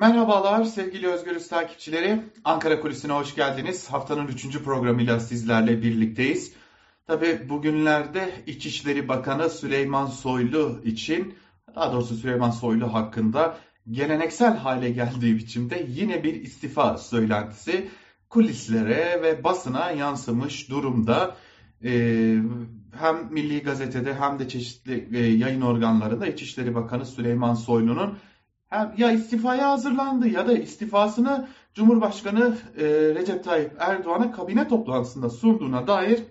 Merhabalar sevgili Özgürüz takipçileri. Ankara Kulisi'ne hoş geldiniz. Haftanın 3. programıyla sizlerle birlikteyiz. Tabi bugünlerde İçişleri Bakanı Süleyman Soylu için, daha doğrusu Süleyman Soylu hakkında geleneksel hale geldiği biçimde yine bir istifa söylentisi kulislere ve basına yansımış durumda. Ee, hem Milli Gazete'de hem de çeşitli e, yayın organlarında İçişleri Bakanı Süleyman Soylu'nun ya istifaya hazırlandı ya da istifasını Cumhurbaşkanı e, Recep Tayyip Erdoğan'a kabine toplantısında sunduğuna dair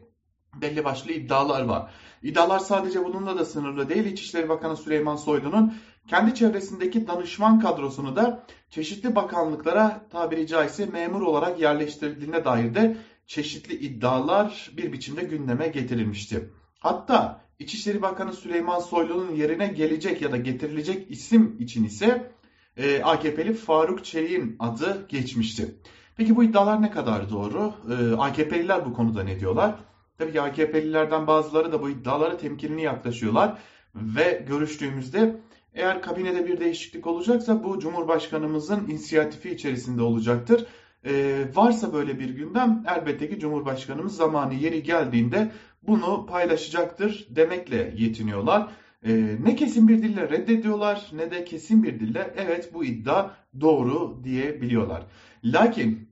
belli başlı iddialar var. İddialar sadece bununla da sınırlı değil. İçişleri Bakanı Süleyman Soylu'nun kendi çevresindeki danışman kadrosunu da çeşitli bakanlıklara tabiri caizse memur olarak yerleştirildiğine dair de çeşitli iddialar bir biçimde gündeme getirilmişti. Hatta İçişleri Bakanı Süleyman Soylu'nun yerine gelecek ya da getirilecek isim için ise e, AKP'li Faruk Çelik'in adı geçmişti. Peki bu iddialar ne kadar doğru? E, AKP'liler bu konuda ne diyorlar? Tabii ki AKP'lilerden bazıları da bu iddialara temkinli yaklaşıyorlar ve görüştüğümüzde eğer kabinede bir değişiklik olacaksa bu Cumhurbaşkanımızın inisiyatifi içerisinde olacaktır. Ee, varsa böyle bir gündem elbette ki Cumhurbaşkanımız zamanı yeri geldiğinde bunu paylaşacaktır demekle yetiniyorlar. Ee, ne kesin bir dille reddediyorlar ne de kesin bir dille evet bu iddia doğru diyebiliyorlar. Lakin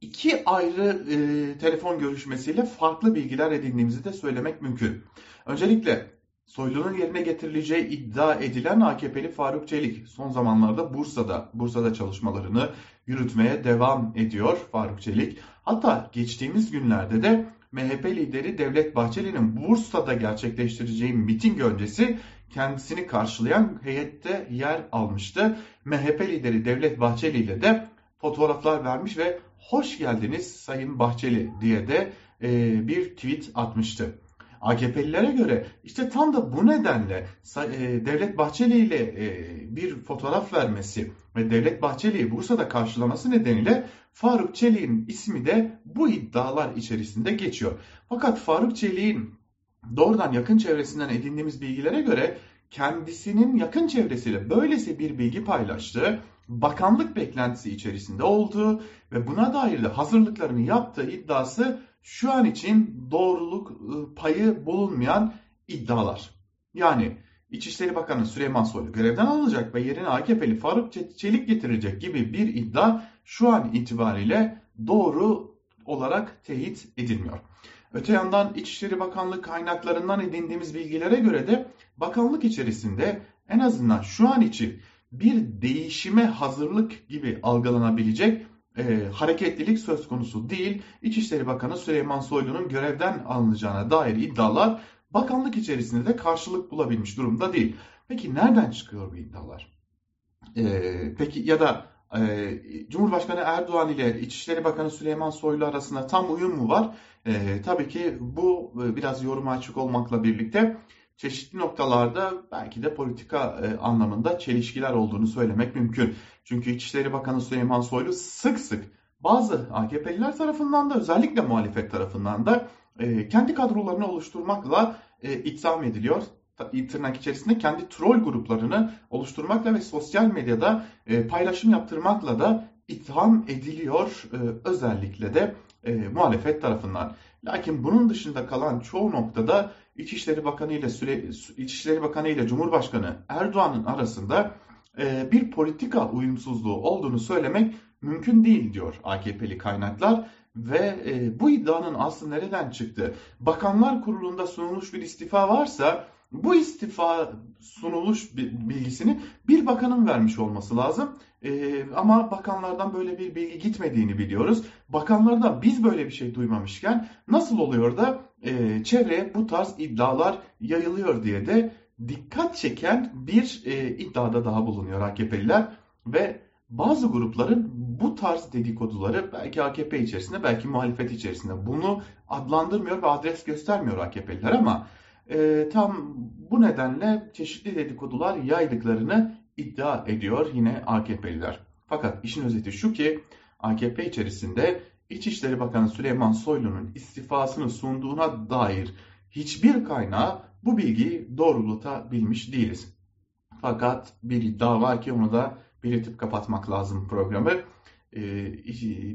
iki ayrı e, telefon görüşmesiyle farklı bilgiler edindiğimizi de söylemek mümkün. Öncelikle Soylu'nun yerine getirileceği iddia edilen AKP'li Faruk Çelik son zamanlarda Bursa'da Bursa'da çalışmalarını yürütmeye devam ediyor Faruk Çelik. Hatta geçtiğimiz günlerde de MHP lideri Devlet Bahçeli'nin Bursa'da gerçekleştireceği miting öncesi kendisini karşılayan heyette yer almıştı. MHP lideri Devlet Bahçeli ile de fotoğraflar vermiş ve hoş geldiniz Sayın Bahçeli diye de e, bir tweet atmıştı. AKP'lilere göre işte tam da bu nedenle e, Devlet Bahçeli ile e, bir fotoğraf vermesi ve Devlet Bahçeli'yi Bursa'da karşılaması nedeniyle Faruk Çelik'in ismi de bu iddialar içerisinde geçiyor. Fakat Faruk Çelik'in doğrudan yakın çevresinden edindiğimiz bilgilere göre kendisinin yakın çevresiyle böylesi bir bilgi paylaştığı, bakanlık beklentisi içerisinde olduğu ve buna dair de hazırlıklarını yaptığı iddiası şu an için doğruluk ıı, payı bulunmayan iddialar. Yani İçişleri Bakanı Süleyman Soylu görevden alınacak ve yerine AKP'li Faruk Çelik getirecek gibi bir iddia şu an itibariyle doğru olarak teyit edilmiyor. Öte yandan İçişleri Bakanlığı kaynaklarından edindiğimiz bilgilere göre de bakanlık içerisinde en azından şu an için bir değişime hazırlık gibi algılanabilecek e, hareketlilik söz konusu değil. İçişleri Bakanı Süleyman Soylu'nun görevden alınacağına dair iddialar bakanlık içerisinde de karşılık bulabilmiş durumda değil. Peki nereden çıkıyor bu iddialar? E, peki ya da e, Cumhurbaşkanı Erdoğan ile İçişleri Bakanı Süleyman Soylu arasında tam uyum mu var? E, tabii ki bu e, biraz yoruma açık olmakla birlikte çeşitli noktalarda belki de politika e, anlamında çelişkiler olduğunu söylemek mümkün. Çünkü İçişleri Bakanı Süleyman Soylu sık sık bazı AKP'liler tarafından da özellikle muhalefet tarafından da e, kendi kadrolarını oluşturmakla e, itham ediliyor. Tırnak içerisinde kendi troll gruplarını oluşturmakla ve sosyal medyada paylaşım yaptırmakla da itham ediliyor özellikle de muhalefet tarafından. Lakin bunun dışında kalan çoğu noktada İçişleri Bakanı ile Süre, İçişleri Bakanı ile Cumhurbaşkanı Erdoğan'ın arasında e, bir politika uyumsuzluğu olduğunu söylemek mümkün değil diyor AKP'li kaynaklar ve e, bu iddianın aslı nereden çıktı? Bakanlar Kurulu'nda sunulmuş bir istifa varsa bu istifa sunuluş bilgisini bir bakanın vermiş olması lazım. Ee, ama bakanlardan böyle bir bilgi gitmediğini biliyoruz. Bakanlardan biz böyle bir şey duymamışken nasıl oluyor da e, çevreye bu tarz iddialar yayılıyor diye de dikkat çeken bir e, iddiada daha bulunuyor AKP'liler ve bazı grupların bu tarz dedikoduları belki AKP içerisinde belki muhalefet içerisinde bunu adlandırmıyor ve adres göstermiyor AKP'liler ama e, tam bu nedenle çeşitli dedikodular yaydıklarını iddia ediyor yine AKP'liler. Fakat işin özeti şu ki AKP içerisinde İçişleri Bakanı Süleyman Soylu'nun istifasını sunduğuna dair hiçbir kaynağı bu bilgiyi doğrultabilmiş değiliz. Fakat bir iddia var ki onu da belirtip kapatmak lazım programı. E,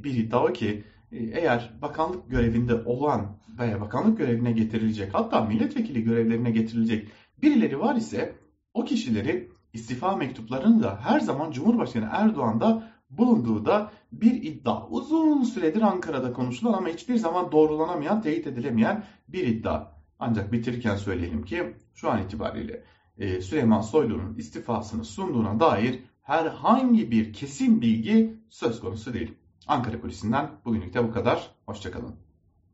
bir iddia o ki e, eğer bakanlık görevinde olan veya bakanlık görevine getirilecek hatta milletvekili görevlerine getirilecek birileri var ise o kişileri istifa mektuplarını da her zaman Cumhurbaşkanı Erdoğan'da bulunduğu da bir iddia. Uzun süredir Ankara'da konuşulan ama hiçbir zaman doğrulanamayan, teyit edilemeyen bir iddia. Ancak bitirirken söyleyelim ki şu an itibariyle e, Süleyman Soylu'nun istifasını sunduğuna dair herhangi bir kesin bilgi söz konusu değil. Ankara Kulisi'nden bugünlük de bu kadar. Hoşçakalın.